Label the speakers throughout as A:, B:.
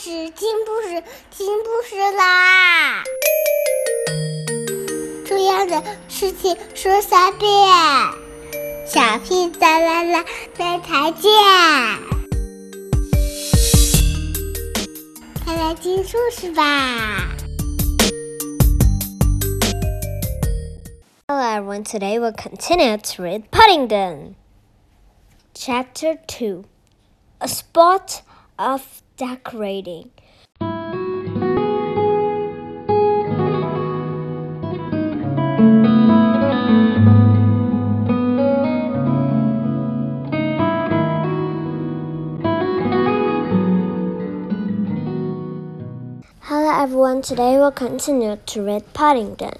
A: 事，听故事，听故事啦！重要的事情说三遍，小屁哒啦啦，明天见！快来听故事吧！
B: Hello everyone, today we'll continue to read Paddington. Chapter 2 A Spot of Decorating. Hello everyone, today we'll continue to read Paddington.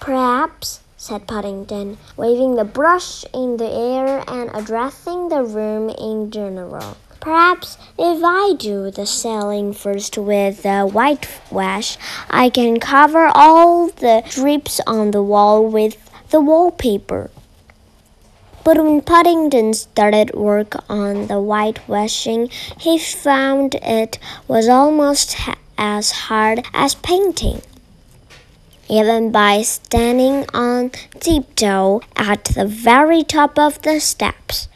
B: Perhaps, said Paddington, waving the brush in the air and addressing the room in general. Perhaps if I do the ceiling first with the whitewash, I can cover all the drips on the wall with the wallpaper. But when Paddington started work on the whitewashing, he found it was almost as hard as painting. Even by standing on tiptoe at the very top of the steps,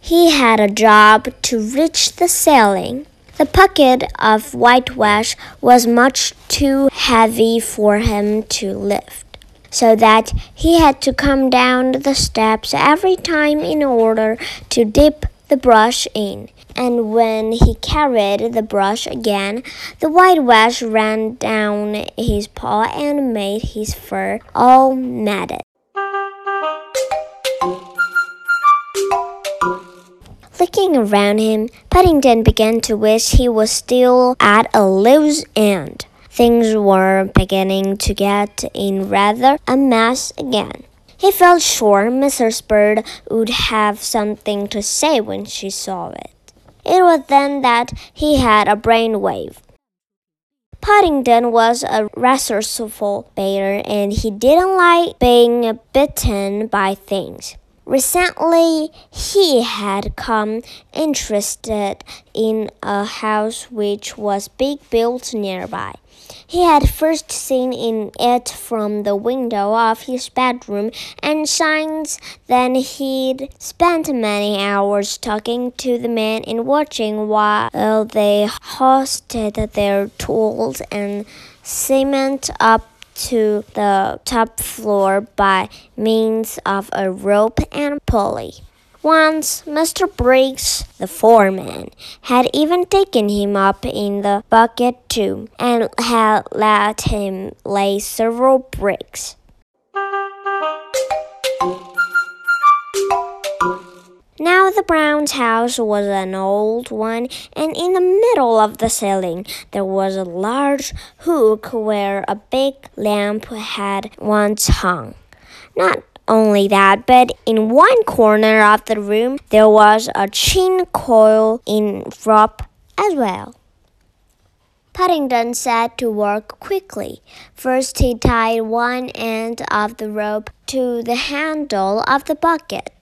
B: he had a job to reach the ceiling. The bucket of whitewash was much too heavy for him to lift so that he had to come down the steps every time in order to dip the brush in. And when he carried the brush again, the whitewash ran down his paw and made his fur all matted. Looking around him, Paddington began to wish he was still at a loose end. Things were beginning to get in rather a mess again. He felt sure Mrs. Bird would have something to say when she saw it. It was then that he had a brainwave. Paddington was a resourceful bear and he didn't like being bitten by things. Recently, he had come interested in a house which was being built nearby. He had first seen in it from the window of his bedroom, and since then he'd spent many hours talking to the men and watching while they hoisted their tools and cement up to the top floor by means of a rope and pulley. Once Mr. Briggs, the foreman, had even taken him up in the bucket too, and had let him lay several bricks. The Brown's house was an old one, and in the middle of the ceiling there was a large hook where a big lamp had once hung. Not only that, but in one corner of the room there was a chin coil in rope as well. Paddington set to work quickly. First, he tied one end of the rope to the handle of the bucket.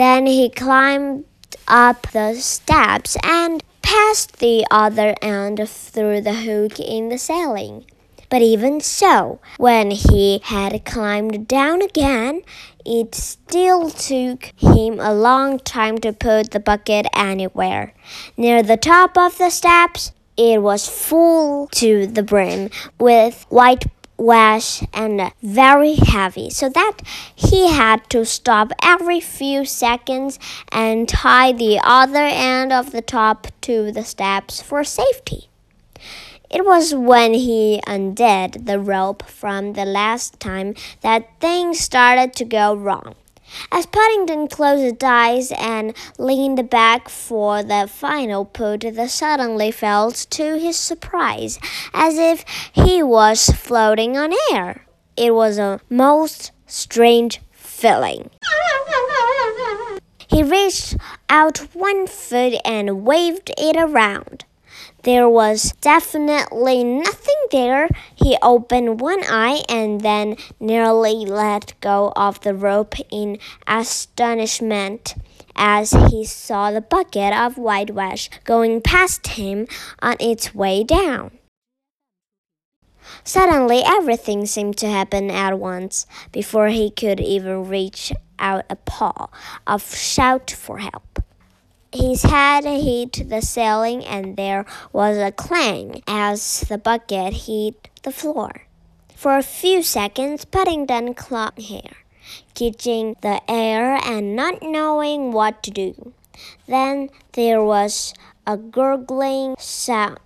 B: Then he climbed up the steps and passed the other end through the hook in the ceiling. But even so, when he had climbed down again, it still took him a long time to put the bucket anywhere. Near the top of the steps, it was full to the brim with white was and very heavy, so that he had to stop every few seconds and tie the other end of the top to the steps for safety. It was when he undid the rope from the last time that things started to go wrong. As Paddington closed his eyes and leaned back for the final put, the suddenly felt, to his surprise, as if he was floating on air. It was a most strange feeling. He reached out one foot and waved it around. There was definitely nothing there. He opened one eye and then nearly let go of the rope in astonishment. as he saw the bucket of whitewash going past him on its way down. Suddenly, everything seemed to happen at once. Before he could even reach out a paw of shout for help. His head hit the ceiling, and there was a clang as the bucket hit the floor. For a few seconds, Paddington clung here, catching the air and not knowing what to do. Then there was a gurgling sound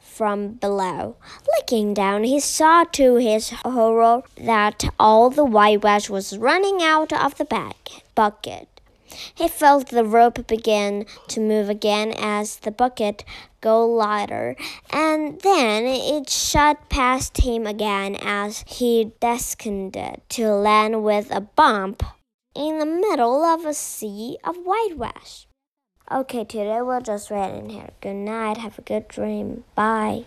B: from below. Looking down, he saw to his horror that all the whitewash was running out of the bag, bucket. He felt the rope begin to move again as the bucket go lighter, and then it shot past him again as he descended to land with a bump in the middle of a sea of whitewash. Okay, today we'll just read in here. Good night. Have a good dream. Bye.